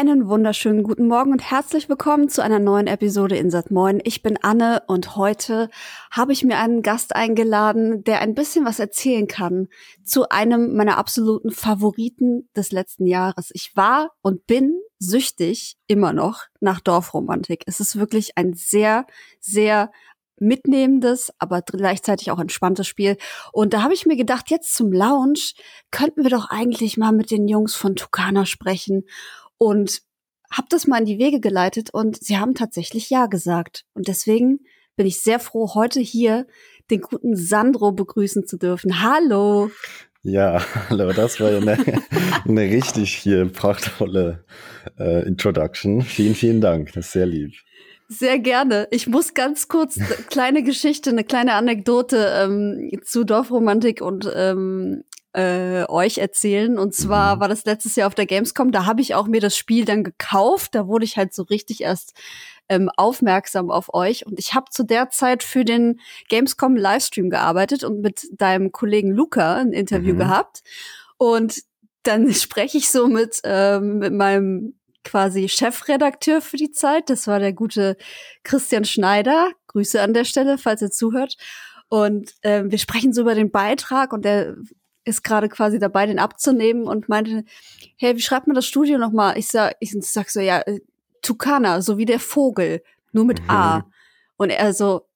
Einen wunderschönen guten Morgen und herzlich willkommen zu einer neuen Episode Insert Moin. Ich bin Anne und heute habe ich mir einen Gast eingeladen, der ein bisschen was erzählen kann zu einem meiner absoluten Favoriten des letzten Jahres. Ich war und bin süchtig immer noch nach Dorfromantik. Es ist wirklich ein sehr, sehr mitnehmendes, aber gleichzeitig auch entspanntes Spiel. Und da habe ich mir gedacht, jetzt zum Lounge könnten wir doch eigentlich mal mit den Jungs von Tukana sprechen und habe das mal in die Wege geleitet und sie haben tatsächlich Ja gesagt. Und deswegen bin ich sehr froh, heute hier den guten Sandro begrüßen zu dürfen. Hallo. Ja, hallo, das war eine, eine richtig hier prachtvolle äh, Introduction. Vielen, vielen Dank, das ist sehr lieb. Sehr gerne. Ich muss ganz kurz eine kleine Geschichte, eine kleine Anekdote ähm, zu Dorfromantik und ähm, äh, euch erzählen. Und zwar mhm. war das letztes Jahr auf der Gamescom. Da habe ich auch mir das Spiel dann gekauft. Da wurde ich halt so richtig erst ähm, aufmerksam auf euch. Und ich habe zu der Zeit für den Gamescom Livestream gearbeitet und mit deinem Kollegen Luca ein Interview mhm. gehabt. Und dann spreche ich so mit, ähm, mit meinem quasi Chefredakteur für die Zeit. Das war der gute Christian Schneider. Grüße an der Stelle, falls er zuhört. Und ähm, wir sprechen so über den Beitrag und der ist gerade quasi dabei, den abzunehmen und meinte, hey, wie schreibt man das Studio nochmal? Ich sag, ich sag so, ja, äh, Tukana, so wie der Vogel, nur mit mhm. A. Und er so,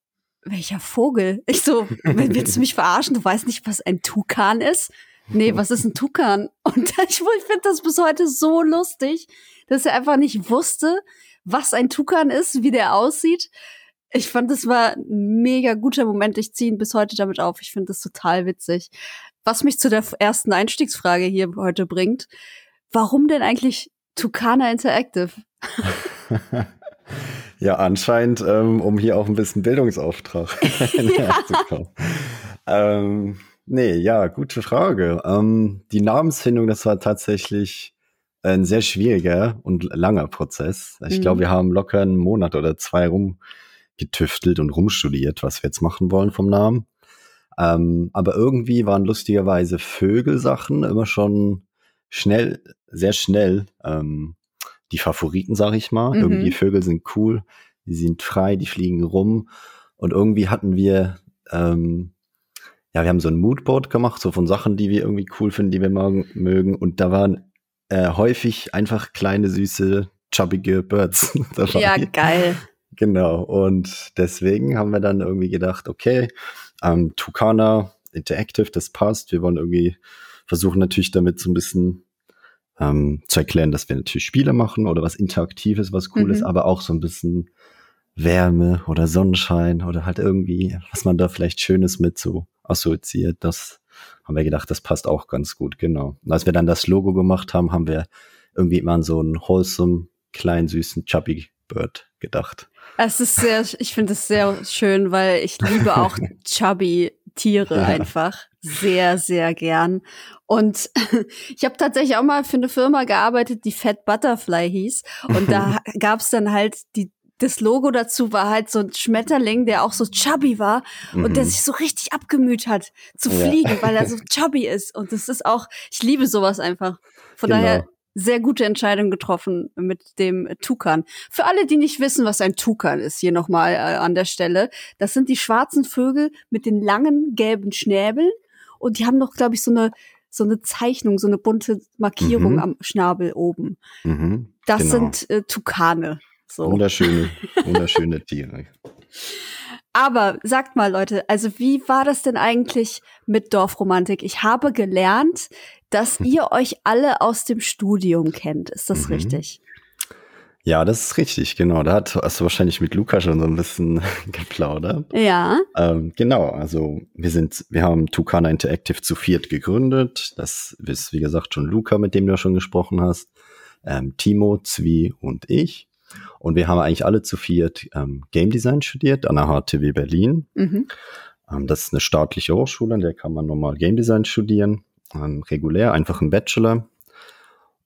welcher Vogel? Ich so, willst du mich verarschen? Du weißt nicht, was ein Tukan ist? Nee, was ist ein Tukan? Und ich, ich finde das bis heute so lustig, dass er einfach nicht wusste, was ein Tukan ist, wie der aussieht. Ich fand, das war ein mega guter Moment. Ich ziehe ihn bis heute damit auf. Ich finde das total witzig. Was mich zu der ersten Einstiegsfrage hier heute bringt. Warum denn eigentlich Tucana Interactive? ja, anscheinend, ähm, um hier auch ein bisschen Bildungsauftrag ja. zu kommen. Ähm, nee, ja, gute Frage. Ähm, die Namensfindung, das war tatsächlich ein sehr schwieriger und langer Prozess. Ich mhm. glaube, wir haben locker einen Monat oder zwei rumgetüftelt und rumstudiert, was wir jetzt machen wollen vom Namen. Ähm, aber irgendwie waren lustigerweise Vögelsachen immer schon schnell, sehr schnell ähm, die Favoriten, sag ich mal. Mhm. Irgendwie Vögel sind cool, die sind frei, die fliegen rum. Und irgendwie hatten wir, ähm, ja, wir haben so ein Moodboard gemacht, so von Sachen, die wir irgendwie cool finden, die wir mögen. Und da waren äh, häufig einfach kleine, süße, chubbige Birds dabei. Ja, geil. Genau. Und deswegen haben wir dann irgendwie gedacht, okay, ähm, Tucana Interactive, das passt. Wir wollen irgendwie versuchen natürlich damit so ein bisschen ähm, zu erklären, dass wir natürlich Spiele machen oder was Interaktives, was cool mhm. ist, aber auch so ein bisschen Wärme oder Sonnenschein oder halt irgendwie, was man da vielleicht Schönes mit so assoziiert. Das haben wir gedacht, das passt auch ganz gut, genau. Und als wir dann das Logo gemacht haben, haben wir irgendwie immer an so einen wholesome, kleinen, süßen, chubby Bird gedacht. Es ist sehr, ich finde es sehr schön, weil ich liebe auch chubby Tiere ja. einfach sehr, sehr gern. Und ich habe tatsächlich auch mal für eine Firma gearbeitet, die Fat Butterfly hieß. Und da gab es dann halt die das Logo dazu war halt so ein Schmetterling, der auch so chubby war mhm. und der mhm. sich so richtig abgemüht hat zu fliegen, ja. weil er so chubby ist. Und das ist auch, ich liebe sowas einfach. Von genau. daher sehr gute Entscheidung getroffen mit dem Tukan. Für alle, die nicht wissen, was ein Tukan ist, hier nochmal äh, an der Stelle. Das sind die schwarzen Vögel mit den langen gelben Schnäbeln und die haben noch, glaube ich, so eine so eine Zeichnung, so eine bunte Markierung mhm. am Schnabel oben. Mhm, das genau. sind äh, Tukane. So. Wunderschöne, wunderschöne Tiere. Aber sagt mal, Leute, also wie war das denn eigentlich mit Dorfromantik? Ich habe gelernt, dass ihr euch alle aus dem Studium kennt. Ist das mhm. richtig? Ja, das ist richtig, genau. Da hast du wahrscheinlich mit Luca schon so ein bisschen geplaudert. Ja. Ähm, genau, also wir sind, wir haben Tucana Interactive zu viert gegründet. Das ist, wie gesagt, schon Luca, mit dem du ja schon gesprochen hast. Ähm, Timo, Zwi und ich. Und wir haben eigentlich alle zu viert ähm, Game Design studiert an der HTW Berlin. Mhm. Ähm, das ist eine staatliche Hochschule, in der kann man normal Game Design studieren ähm, regulär, einfach ein Bachelor.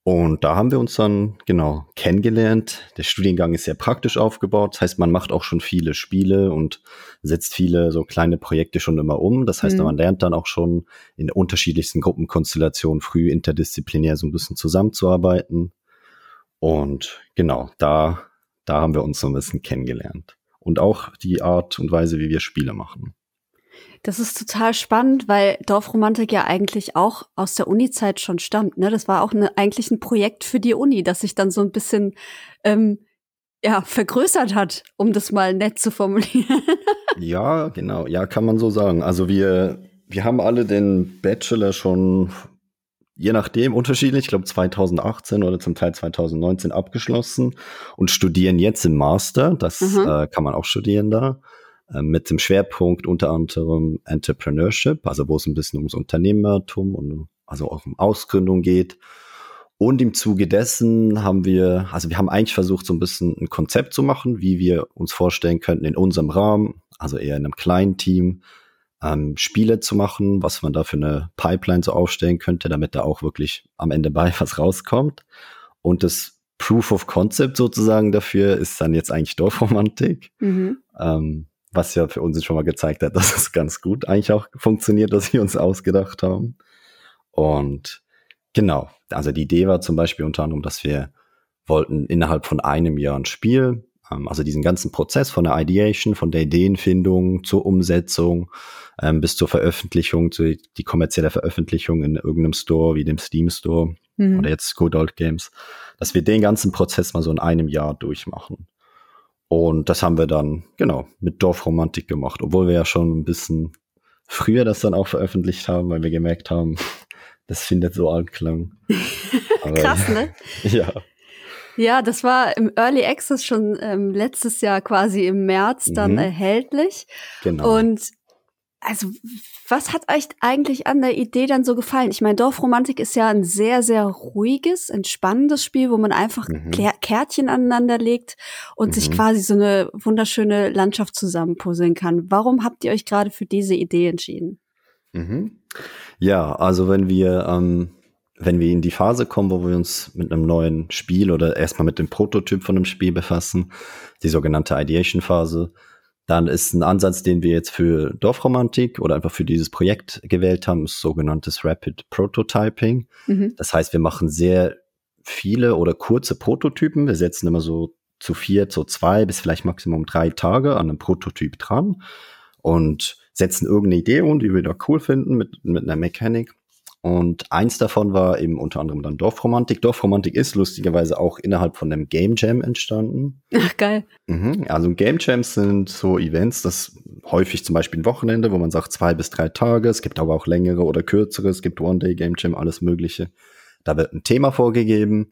Und da haben wir uns dann genau kennengelernt. Der Studiengang ist sehr praktisch aufgebaut. Das heißt, man macht auch schon viele Spiele und setzt viele so kleine Projekte schon immer um. Das heißt, mhm. man lernt dann auch schon in unterschiedlichsten Gruppenkonstellationen früh interdisziplinär so ein bisschen zusammenzuarbeiten. Und genau, da, da haben wir uns so ein bisschen kennengelernt. Und auch die Art und Weise, wie wir Spiele machen. Das ist total spannend, weil Dorfromantik ja eigentlich auch aus der Uni-Zeit schon stammt. Ne? Das war auch eine, eigentlich ein Projekt für die Uni, das sich dann so ein bisschen ähm, ja, vergrößert hat, um das mal nett zu formulieren. ja, genau. Ja, kann man so sagen. Also wir, wir haben alle den Bachelor schon je nachdem unterschiedlich, ich glaube 2018 oder zum Teil 2019 abgeschlossen und studieren jetzt im Master. Das mhm. äh, kann man auch studieren da. Äh, mit dem Schwerpunkt unter anderem Entrepreneurship, also wo es ein bisschen ums Unternehmertum und also auch um Ausgründung geht. Und im Zuge dessen haben wir, also wir haben eigentlich versucht, so ein bisschen ein Konzept zu machen, wie wir uns vorstellen könnten in unserem Rahmen, also eher in einem kleinen Team, ähm, Spiele zu machen, was man da für eine Pipeline so aufstellen könnte, damit da auch wirklich am Ende bei was rauskommt. Und das Proof of Concept sozusagen dafür ist dann jetzt eigentlich Dorfromantik. Mhm. Ähm, was ja für uns schon mal gezeigt hat, dass es ganz gut eigentlich auch funktioniert, was wir uns ausgedacht haben. Und genau, also die Idee war zum Beispiel unter anderem, dass wir wollten innerhalb von einem Jahr ein Spiel, ähm, also diesen ganzen Prozess von der Ideation, von der Ideenfindung zur Umsetzung ähm, bis zur Veröffentlichung, zu die kommerzielle Veröffentlichung in irgendeinem Store wie dem Steam Store mhm. oder jetzt Good Old Games, dass wir den ganzen Prozess mal so in einem Jahr durchmachen. Und das haben wir dann, genau, mit Dorfromantik gemacht, obwohl wir ja schon ein bisschen früher das dann auch veröffentlicht haben, weil wir gemerkt haben, das findet so Anklang. Krass, ne? Ja. Ja, das war im Early Access schon ähm, letztes Jahr quasi im März dann mhm. erhältlich. Genau. Und also was hat euch eigentlich an der Idee dann so gefallen? Ich meine, Dorfromantik ist ja ein sehr, sehr ruhiges, entspannendes Spiel, wo man einfach mhm. Kärtchen aneinander legt und mhm. sich quasi so eine wunderschöne Landschaft zusammenpuzzeln kann. Warum habt ihr euch gerade für diese Idee entschieden? Mhm. Ja, also wenn wir, ähm, wenn wir in die Phase kommen, wo wir uns mit einem neuen Spiel oder erstmal mit dem Prototyp von einem Spiel befassen, die sogenannte Ideation-Phase, dann ist ein Ansatz, den wir jetzt für Dorfromantik oder einfach für dieses Projekt gewählt haben, ist sogenanntes Rapid Prototyping. Mhm. Das heißt, wir machen sehr viele oder kurze Prototypen. Wir setzen immer so zu vier, zu zwei bis vielleicht Maximum drei Tage an einem Prototyp dran und setzen irgendeine Idee um, die wir da cool finden mit, mit einer Mechanik und eins davon war eben unter anderem dann Dorfromantik. Dorfromantik ist lustigerweise auch innerhalb von einem Game Jam entstanden. Ach, geil. Mhm. Also Game Jams sind so Events, das häufig zum Beispiel ein Wochenende, wo man sagt zwei bis drei Tage. Es gibt aber auch längere oder kürzere. Es gibt One-Day Game Jam, alles Mögliche. Da wird ein Thema vorgegeben.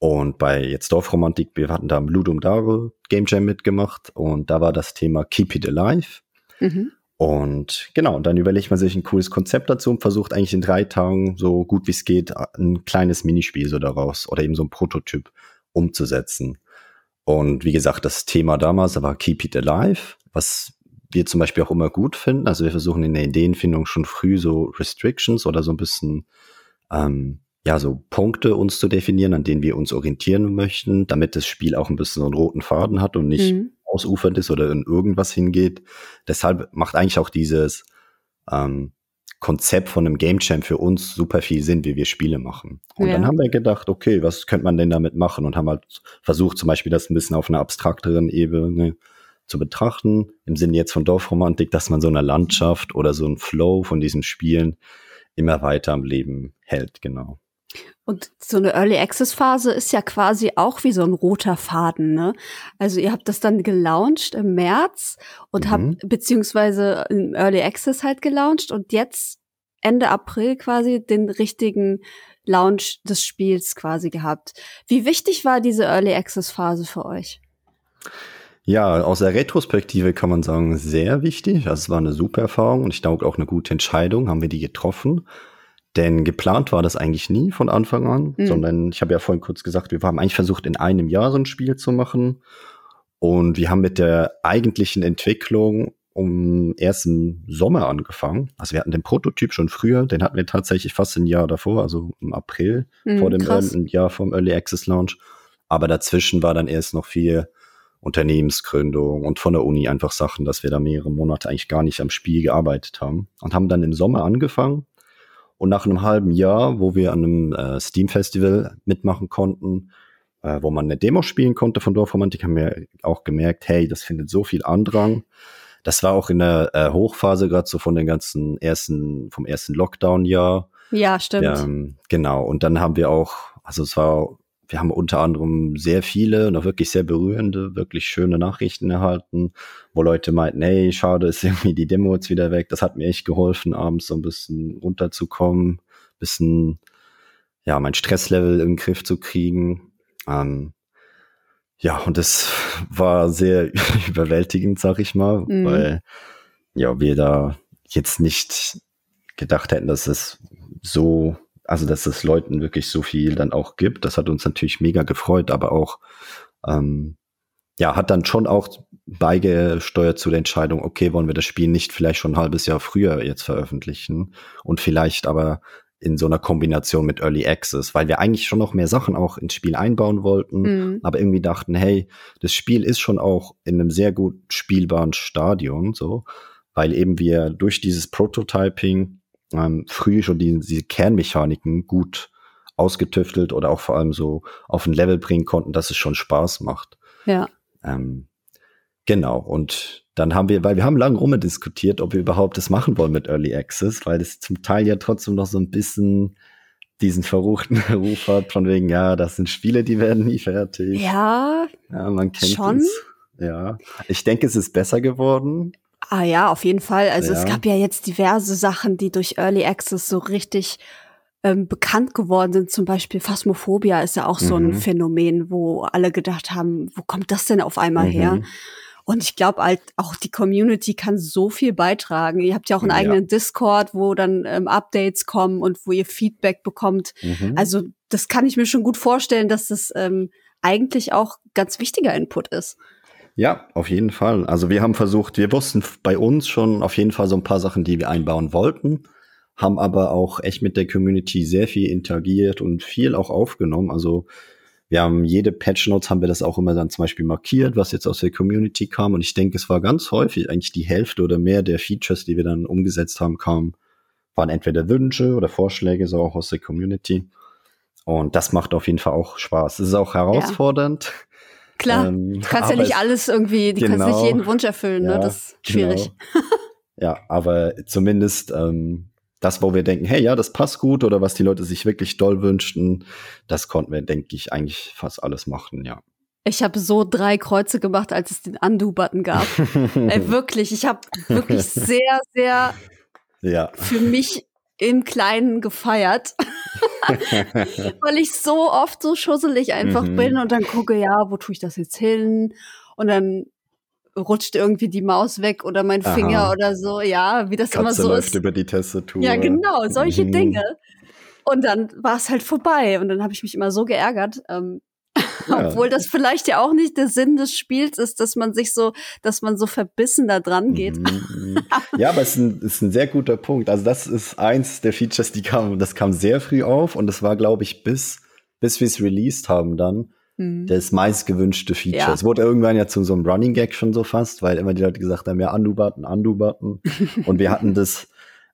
Und bei jetzt Dorfromantik, wir hatten da im Ludum Dare Game Jam mitgemacht und da war das Thema Keep It Alive. Mhm. Und genau, dann überlegt man sich ein cooles Konzept dazu und versucht eigentlich in drei Tagen so gut wie es geht ein kleines Minispiel so daraus oder eben so ein Prototyp umzusetzen. Und wie gesagt, das Thema damals war Keep It Alive, was wir zum Beispiel auch immer gut finden. Also wir versuchen in der Ideenfindung schon früh so Restrictions oder so ein bisschen ähm, ja so Punkte uns zu definieren, an denen wir uns orientieren möchten, damit das Spiel auch ein bisschen so einen roten Faden hat und nicht mhm ausufernd ist oder in irgendwas hingeht. Deshalb macht eigentlich auch dieses ähm, Konzept von einem Game Jam für uns super viel Sinn, wie wir Spiele machen. Und ja. dann haben wir gedacht, okay, was könnte man denn damit machen? Und haben halt versucht, zum Beispiel das ein bisschen auf einer abstrakteren Ebene zu betrachten, im Sinne jetzt von Dorfromantik, dass man so eine Landschaft oder so ein Flow von diesen Spielen immer weiter am Leben hält, genau. Und so eine Early Access Phase ist ja quasi auch wie so ein roter Faden, ne? Also ihr habt das dann gelauncht im März und mhm. habt beziehungsweise im Early Access halt gelauncht und jetzt Ende April quasi den richtigen Launch des Spiels quasi gehabt. Wie wichtig war diese Early Access Phase für euch? Ja, aus der Retrospektive kann man sagen, sehr wichtig. Also es war eine super Erfahrung und ich denke auch eine gute Entscheidung, haben wir die getroffen. Denn geplant war das eigentlich nie von Anfang an, mhm. sondern ich habe ja vorhin kurz gesagt, wir haben eigentlich versucht, in einem Jahr so ein Spiel zu machen. Und wir haben mit der eigentlichen Entwicklung um ersten Sommer angefangen. Also wir hatten den Prototyp schon früher, den hatten wir tatsächlich fast ein Jahr davor, also im April mhm, vor dem ein Jahr vom Early Access Launch. Aber dazwischen war dann erst noch viel Unternehmensgründung und von der Uni einfach Sachen, dass wir da mehrere Monate eigentlich gar nicht am Spiel gearbeitet haben und haben dann im Sommer angefangen und nach einem halben Jahr, wo wir an einem äh, Steam-Festival mitmachen konnten, äh, wo man eine Demo spielen konnte von Dorfromantik, haben wir auch gemerkt, hey, das findet so viel Andrang. Das war auch in der äh, Hochphase gerade so von den ganzen ersten, vom ersten Lockdown-Jahr. Ja, stimmt. Ähm, genau. Und dann haben wir auch, also es war, wir haben unter anderem sehr viele, noch wirklich sehr berührende, wirklich schöne Nachrichten erhalten, wo Leute meinten, hey, schade, ist irgendwie die Demo jetzt wieder weg. Das hat mir echt geholfen, abends so ein bisschen runterzukommen, bisschen, ja, mein Stresslevel im Griff zu kriegen. Ähm, ja, und das war sehr überwältigend, sag ich mal, mhm. weil ja, wir da jetzt nicht gedacht hätten, dass es so, also dass es Leuten wirklich so viel dann auch gibt. Das hat uns natürlich mega gefreut, aber auch ähm, ja, hat dann schon auch beigesteuert zu der Entscheidung, okay, wollen wir das Spiel nicht vielleicht schon ein halbes Jahr früher jetzt veröffentlichen und vielleicht aber in so einer Kombination mit Early Access, weil wir eigentlich schon noch mehr Sachen auch ins Spiel einbauen wollten, mhm. aber irgendwie dachten, hey, das Spiel ist schon auch in einem sehr gut spielbaren Stadion, so, weil eben wir durch dieses Prototyping ähm, früh schon die, diese Kernmechaniken gut ausgetüftelt oder auch vor allem so auf ein Level bringen konnten, dass es schon Spaß macht. Ja. Ähm, genau. Und dann haben wir, weil wir haben lange rumdiskutiert, ob wir überhaupt das machen wollen mit Early Access, weil das zum Teil ja trotzdem noch so ein bisschen diesen verruchten Ruf hat, von wegen, ja, das sind Spiele, die werden nie fertig. Ja. Ja, man kennt schon. es. Ja. Ich denke, es ist besser geworden. Ah ja, auf jeden Fall. Also ja. es gab ja jetzt diverse Sachen, die durch Early Access so richtig ähm, bekannt geworden sind. Zum Beispiel Phasmophobia ist ja auch so mhm. ein Phänomen, wo alle gedacht haben, wo kommt das denn auf einmal mhm. her? Und ich glaube halt, auch die Community kann so viel beitragen. Ihr habt ja auch einen ja. eigenen Discord, wo dann ähm, Updates kommen und wo ihr Feedback bekommt. Mhm. Also das kann ich mir schon gut vorstellen, dass das ähm, eigentlich auch ganz wichtiger Input ist. Ja, auf jeden Fall. Also wir haben versucht, wir wussten bei uns schon auf jeden Fall so ein paar Sachen, die wir einbauen wollten, haben aber auch echt mit der Community sehr viel interagiert und viel auch aufgenommen. Also wir haben jede Patch Notes haben wir das auch immer dann zum Beispiel markiert, was jetzt aus der Community kam. Und ich denke, es war ganz häufig eigentlich die Hälfte oder mehr der Features, die wir dann umgesetzt haben, kamen, waren entweder Wünsche oder Vorschläge, so auch aus der Community. Und das macht auf jeden Fall auch Spaß. Es ist auch herausfordernd. Ja. Klar, ähm, du kannst ja nicht alles irgendwie, du genau, kannst nicht jeden Wunsch erfüllen, ne? ja, ne? Das ist schwierig. Genau. ja, aber zumindest ähm, das, wo wir denken, hey, ja, das passt gut oder was die Leute sich wirklich doll wünschten, das konnten wir, denke ich, eigentlich fast alles machen, ja. Ich habe so drei Kreuze gemacht, als es den Undo-Button gab. Ey, wirklich, ich habe wirklich sehr, sehr ja. für mich im Kleinen gefeiert, weil ich so oft so schusselig einfach mhm. bin und dann gucke, ja, wo tue ich das jetzt hin? Und dann rutscht irgendwie die Maus weg oder mein Finger Aha. oder so, ja, wie das Katze immer so läuft ist. über die Tastatur. Ja, genau, solche mhm. Dinge. Und dann war es halt vorbei und dann habe ich mich immer so geärgert. Ähm, ja. Obwohl das vielleicht ja auch nicht der Sinn des Spiels ist, dass man sich so, dass man so verbissen da dran geht. Mhm, mhm. ja, aber es ist ein, ist ein sehr guter Punkt. Also das ist eins der Features, die kam, das kam sehr früh auf und das war, glaube ich, bis, bis wir es released haben dann, Mhm. Das meistgewünschte Feature. Ja. Es wurde irgendwann ja zu so einem Running Gag schon so fast, weil immer die Leute gesagt haben, ja, Undo-Button, Undo-Button. und wir hatten das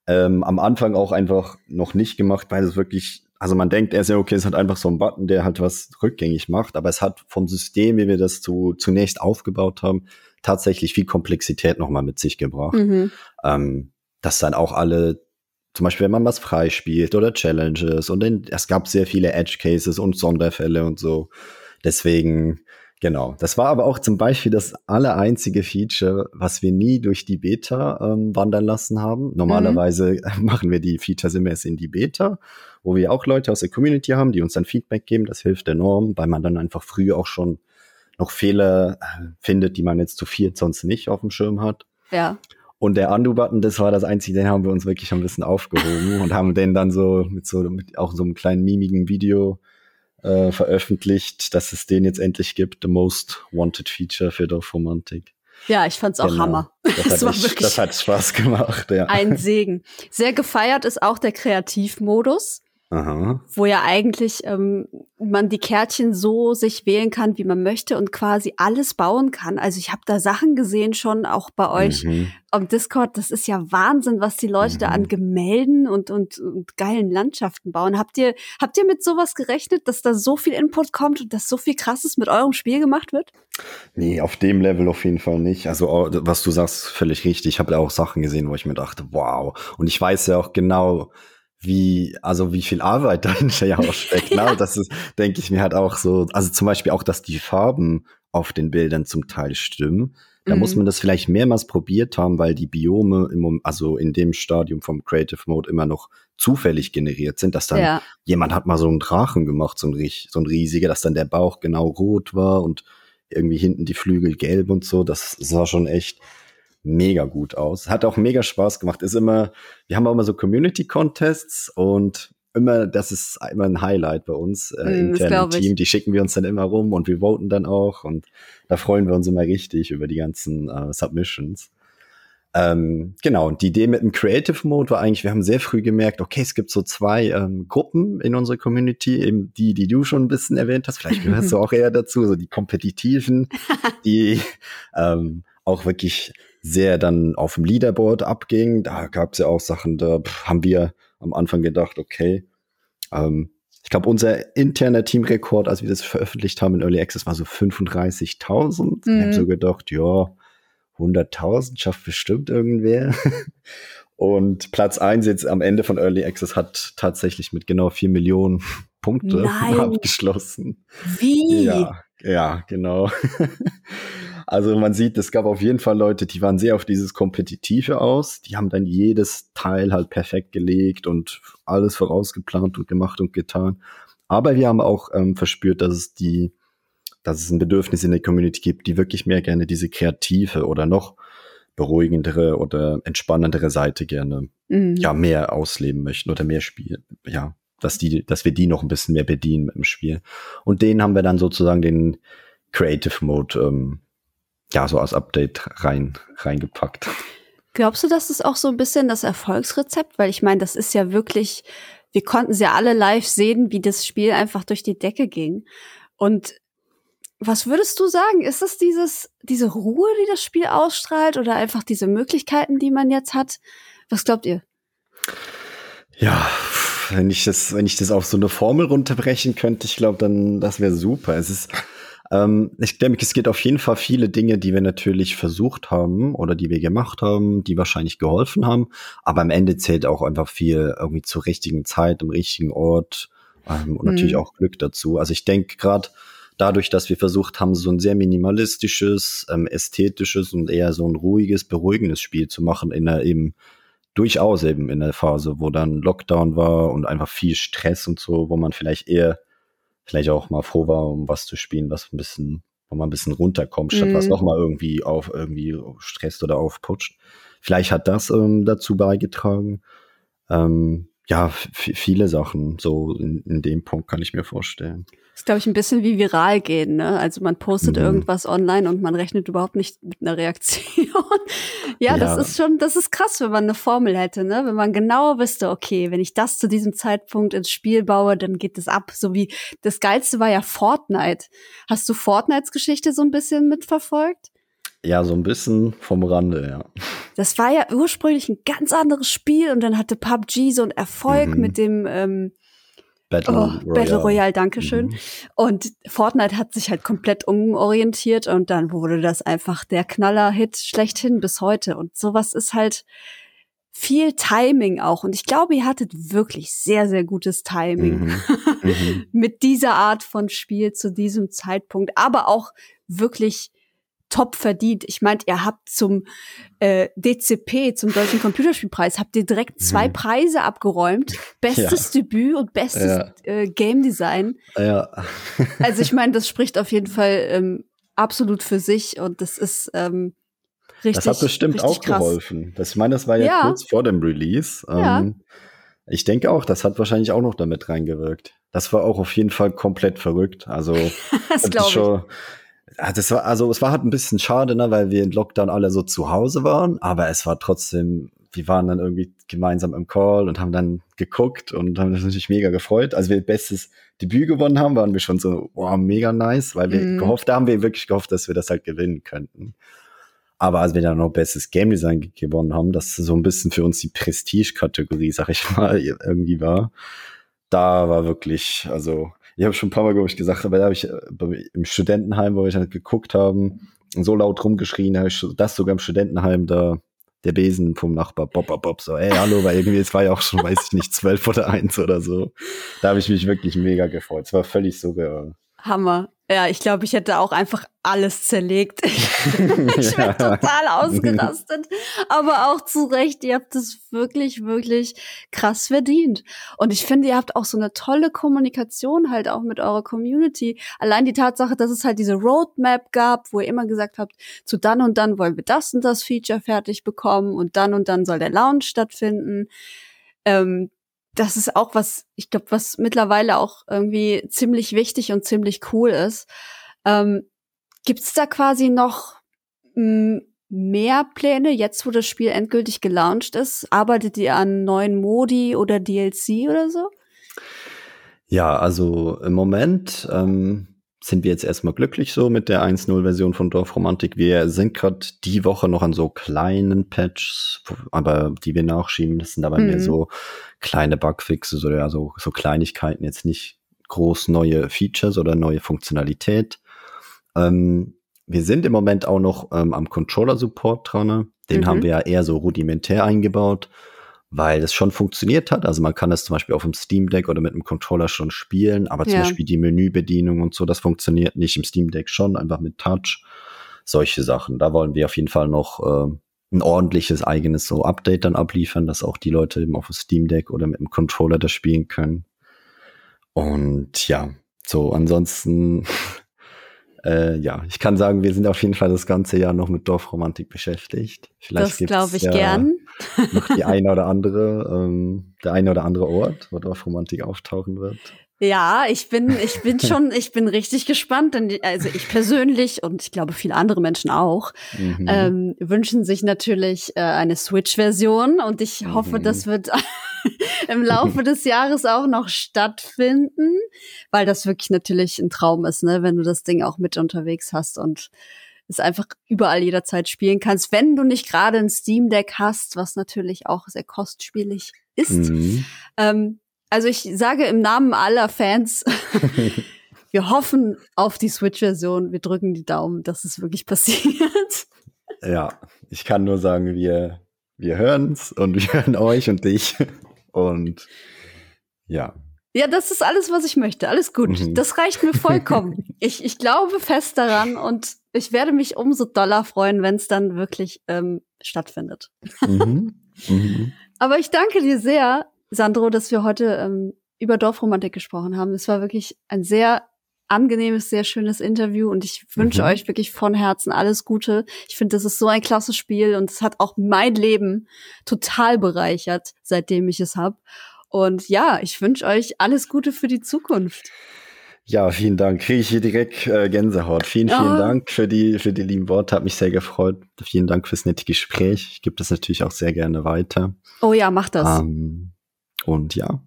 ähm, am Anfang auch einfach noch nicht gemacht, weil es wirklich, also man denkt erst ja, okay, es hat einfach so einen Button, der halt was rückgängig macht, aber es hat vom System, wie wir das zu, zunächst aufgebaut haben, tatsächlich viel Komplexität nochmal mit sich gebracht. Mhm. Ähm, dass dann auch alle zum Beispiel, wenn man was freispielt oder Challenges und in, es gab sehr viele Edge Cases und Sonderfälle und so. Deswegen, genau. Das war aber auch zum Beispiel das allereinzige Feature, was wir nie durch die Beta ähm, wandern lassen haben. Normalerweise mhm. machen wir die Features immer erst in die Beta, wo wir auch Leute aus der Community haben, die uns dann Feedback geben. Das hilft enorm, weil man dann einfach früh auch schon noch Fehler äh, findet, die man jetzt zu viert sonst nicht auf dem Schirm hat. Ja. Und der Undo-Button, das war das einzige, den haben wir uns wirklich ein bisschen aufgehoben und haben den dann so mit so, mit auch so einem kleinen mimigen Video äh, veröffentlicht, dass es den jetzt endlich gibt, The Most Wanted Feature für Dorfromantik. Ja, ich fand's auch genau. Hammer. Das, das, hat echt, das hat Spaß gemacht, ja. Ein Segen. Sehr gefeiert ist auch der Kreativmodus. Aha. wo ja eigentlich ähm, man die Kärtchen so sich wählen kann, wie man möchte und quasi alles bauen kann. Also ich habe da Sachen gesehen schon auch bei euch Mhm. am Discord. Das ist ja Wahnsinn, was die Leute da an Mhm. Gemälden und, und, und geilen Landschaften bauen. Habt ihr habt ihr mit sowas gerechnet, dass da so viel Input kommt und dass so viel Krasses mit eurem Spiel gemacht wird? Nee, auf dem Level auf jeden Fall nicht. Also, was du sagst, völlig richtig. Ich habe da auch Sachen gesehen, wo ich mir dachte, wow. Und ich weiß ja auch genau, wie, also wie viel Arbeit dahinter ja auch steckt. Ne? Das ist, denke ich mir halt auch so, also zum Beispiel auch, dass die Farben auf den Bildern zum Teil stimmen. Da Mhm. muss man das vielleicht mehrmals probiert haben, weil die Biome im, also in dem Stadium vom Creative Mode immer noch zufällig generiert sind, dass dann ja. jemand hat mal so einen Drachen gemacht, so ein, so ein riesiger, dass dann der Bauch genau rot war und irgendwie hinten die Flügel gelb und so. Das sah schon echt mega gut aus. Hat auch mega Spaß gemacht. Ist immer, wir haben auch immer so Community Contests und immer, das ist immer ein Highlight bei uns äh, Mm, das intern im. Team. Die schicken wir uns dann immer rum und wir voten dann auch und da freuen wir uns immer richtig über die ganzen äh, Submissions. Ähm, genau, und die Idee mit dem Creative Mode war eigentlich, wir haben sehr früh gemerkt, okay, es gibt so zwei ähm, Gruppen in unserer Community, eben die, die du schon ein bisschen erwähnt hast, vielleicht gehörst du auch eher dazu, so die Kompetitiven, die ähm, auch wirklich sehr dann auf dem Leaderboard abging. Da gab es ja auch Sachen, da haben wir am Anfang gedacht, okay, ähm, ich glaube, unser interner Teamrekord, als wir das veröffentlicht haben in Early Access, war so 35.000. Wir Mhm. haben so gedacht, ja, 100.000 schafft bestimmt irgendwer. Und Platz eins jetzt am Ende von Early Access hat tatsächlich mit genau 4 Millionen Punkte Nein. abgeschlossen. Wie? Ja, ja, genau. Also man sieht, es gab auf jeden Fall Leute, die waren sehr auf dieses Kompetitive aus. Die haben dann jedes Teil halt perfekt gelegt und alles vorausgeplant und gemacht und getan. Aber wir haben auch ähm, verspürt, dass es die, dass es ein Bedürfnis in der Community gibt, die wirklich mehr gerne diese kreative oder noch beruhigendere oder entspannendere Seite gerne Mhm. ja mehr ausleben möchten oder mehr spielen. Ja, dass die, dass wir die noch ein bisschen mehr bedienen im Spiel. Und denen haben wir dann sozusagen den Creative Mode ähm, ja so als Update rein reingepackt. Glaubst du, das ist auch so ein bisschen das Erfolgsrezept? Weil ich meine, das ist ja wirklich, wir konnten es ja alle live sehen, wie das Spiel einfach durch die Decke ging. Und was würdest du sagen? Ist es dieses, diese Ruhe, die das Spiel ausstrahlt oder einfach diese Möglichkeiten, die man jetzt hat? Was glaubt ihr? Ja, wenn ich das, wenn ich das auf so eine Formel runterbrechen könnte, ich glaube, dann das wäre super. Es ist, ähm, ich denke, es gibt auf jeden Fall viele Dinge, die wir natürlich versucht haben oder die wir gemacht haben, die wahrscheinlich geholfen haben. Aber am Ende zählt auch einfach viel irgendwie zur richtigen Zeit, am richtigen Ort ähm, und natürlich Mhm. auch Glück dazu. Also ich denke gerade dadurch, dass wir versucht haben, so ein sehr minimalistisches, ähm, ästhetisches und eher so ein ruhiges, beruhigendes Spiel zu machen in einer eben durchaus eben in der Phase, wo dann Lockdown war und einfach viel Stress und so, wo man vielleicht eher, vielleicht auch mal froh war, um was zu spielen, was ein bisschen, wo man ein bisschen runterkommt, statt Mhm. was noch mal irgendwie auf, irgendwie stresst oder aufputscht. Vielleicht hat das ähm, dazu beigetragen. Ähm, ja, viele Sachen, so in, in dem Punkt kann ich mir vorstellen. Das ist, glaube ich, ein bisschen wie viral gehen, ne? Also man postet Mhm. irgendwas online und man rechnet überhaupt nicht mit einer Reaktion. ja, das Ja. ist schon, das ist krass, wenn man eine Formel hätte, ne? Wenn man genau wüsste, okay, wenn ich das zu diesem Zeitpunkt ins Spiel baue, dann geht es ab. So wie das Geilste war ja Fortnite. Hast du Fortnites Geschichte so ein bisschen mitverfolgt? Ja, so ein bisschen vom Rande, ja. Das war ja ursprünglich ein ganz anderes Spiel und dann hatte PUBG so einen Erfolg Mhm. mit dem ähm, Battle Oh, Royale. Battle Royale, Dankeschön. Mhm. Und Fortnite hat sich halt komplett umorientiert und dann wurde das einfach der Knaller-Hit schlechthin bis heute. Und sowas ist halt viel Timing auch. Und ich glaube, ihr hattet wirklich sehr, sehr gutes Timing Mhm. Mhm. mit dieser Art von Spiel zu diesem Zeitpunkt, aber auch wirklich top verdient. Ich meinte, ihr habt zum äh, DCP, zum Deutschen Computerspielpreis, habt ihr direkt zwei Mhm. Preise abgeräumt. Bestes Debüt und bestes Ja. äh, Game Design. Ja. Also ich meine, das spricht auf jeden Fall ähm, absolut für sich und das ist ähm, richtig. Das hat bestimmt auch krass. geholfen. Das, ich meine, das war ja, Ja. kurz vor dem Release. Ja. Ähm, ich denke auch, das hat wahrscheinlich auch noch damit reingewirkt. Das war auch auf jeden Fall komplett verrückt. Also Das das glaube ist ich. schon. Ja, das war, also es war halt ein bisschen schade, ne, weil wir in Lockdown alle so zu Hause waren, aber es war trotzdem wir waren dann irgendwie gemeinsam im Call und haben dann geguckt und haben uns natürlich mega gefreut. Als wir bestes Debüt gewonnen haben, waren wir schon so, wow, mega nice, weil wir mhm. gehofft, da haben wir wirklich gehofft, dass wir das halt gewinnen könnten. Aber als wir dann noch bestes Game Design gewonnen haben, das so ein bisschen für uns die Prestige-Kategorie, sag ich mal, irgendwie war, da war wirklich, also ich habe schon ein paar Mal, glaube ich, gesagt, aber da habe ich äh, im Studentenheim, wo wir halt geguckt haben, so laut rumgeschrien, habe ich das sogar im Studentenheim da der Besen vom Nachbar, Bob, Bob, Bob, so, ey, hallo, weil irgendwie, es war ja auch schon, weiß ich nicht, zwölf oder eins oder so. Da habe ich mich wirklich mega gefreut. Es war völlig sogar. Hammer. Ja, ich glaube, ich hätte auch einfach alles zerlegt. ich wäre total ausgerastet. Aber auch zu Recht, ihr habt es wirklich, wirklich krass verdient. Und ich finde, ihr habt auch so eine tolle Kommunikation halt auch mit eurer Community. Allein die Tatsache, dass es halt diese Roadmap gab, wo ihr immer gesagt habt, zu dann und dann wollen wir das und das Feature fertig bekommen und dann und dann soll der Launch stattfinden. Ähm, das ist auch was, ich glaube, was mittlerweile auch irgendwie ziemlich wichtig und ziemlich cool ist. Ähm, Gibt es da quasi noch hm, mehr Pläne, jetzt wo das Spiel endgültig gelauncht ist? Arbeitet ihr an neuen Modi oder DLC oder so? Ja, also im Moment ähm, sind wir jetzt erstmal glücklich so mit der 1.0-Version von Dorfromantik. Wir sind gerade die Woche noch an so kleinen Patches, aber die wir nachschieben. Das sind aber mhm. mehr so kleine Bugfixes oder ja, so, so Kleinigkeiten, jetzt nicht groß neue Features oder neue Funktionalität. Ähm, wir sind im Moment auch noch ähm, am Controller-Support dran. Ne? Den mhm. haben wir ja eher so rudimentär eingebaut weil das schon funktioniert hat. Also man kann das zum Beispiel auf dem Steam Deck oder mit einem Controller schon spielen, aber zum ja. Beispiel die Menübedienung und so, das funktioniert nicht im Steam Deck schon, einfach mit Touch. Solche Sachen. Da wollen wir auf jeden Fall noch äh, ein ordentliches eigenes so Update dann abliefern, dass auch die Leute eben auf dem Steam Deck oder mit dem Controller das spielen können. Und ja, so ansonsten äh, ja, ich kann sagen, wir sind auf jeden Fall das ganze Jahr noch mit Dorfromantik beschäftigt. Vielleicht das glaube ich ja gern. Noch die eine oder andere, ähm, der eine oder andere Ort, wo Dorfromantik auftauchen wird. Ja, ich bin, ich bin schon, ich bin richtig gespannt, denn also ich persönlich und ich glaube viele andere Menschen auch mhm. ähm, wünschen sich natürlich äh, eine Switch-Version und ich mhm. hoffe, das wird im Laufe des Jahres auch noch stattfinden, weil das wirklich natürlich ein Traum ist, ne, wenn du das Ding auch mit unterwegs hast und es einfach überall jederzeit spielen kannst, wenn du nicht gerade ein Steam Deck hast, was natürlich auch sehr kostspielig ist. Mhm. Ähm, also ich sage im Namen aller Fans, wir hoffen auf die Switch-Version. Wir drücken die Daumen, dass es wirklich passiert. Ja, ich kann nur sagen, wir, wir hören's und wir hören euch und dich. Und ja. Ja, das ist alles, was ich möchte. Alles gut. Mhm. Das reicht mir vollkommen. ich, ich glaube fest daran und ich werde mich umso doller freuen, wenn es dann wirklich ähm, stattfindet. Mhm. Mhm. Aber ich danke dir sehr, Sandro, dass wir heute ähm, über Dorfromantik gesprochen haben. Es war wirklich ein sehr angenehmes, sehr schönes Interview und ich wünsche mhm. euch wirklich von Herzen alles Gute. Ich finde, das ist so ein klasse Spiel und es hat auch mein Leben total bereichert, seitdem ich es habe. Und ja, ich wünsche euch alles Gute für die Zukunft. Ja, vielen Dank. Kriege ich hier direkt äh, Gänsehaut. Vielen, vielen oh. Dank für die, für die lieben Worte. Hat mich sehr gefreut. Vielen Dank fürs nette Gespräch. Ich gebe das natürlich auch sehr gerne weiter. Oh ja, mach das. Ähm, und ja,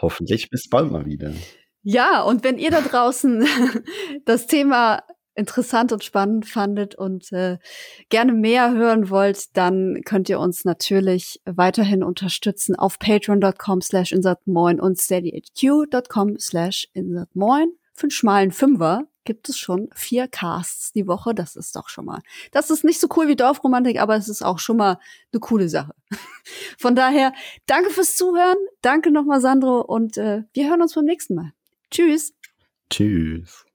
hoffentlich bis bald mal wieder. Ja, und wenn ihr da draußen das Thema interessant und spannend fandet und äh, gerne mehr hören wollt, dann könnt ihr uns natürlich weiterhin unterstützen auf patreon.com slash insertmoin und steadyhq.com slash insertmoin. Für einen schmalen Fünfer gibt es schon vier Casts die Woche. Das ist doch schon mal. Das ist nicht so cool wie Dorfromantik, aber es ist auch schon mal eine coole Sache. Von daher, danke fürs Zuhören. Danke nochmal, Sandro. Und äh, wir hören uns beim nächsten Mal. Tschüss. Tschüss.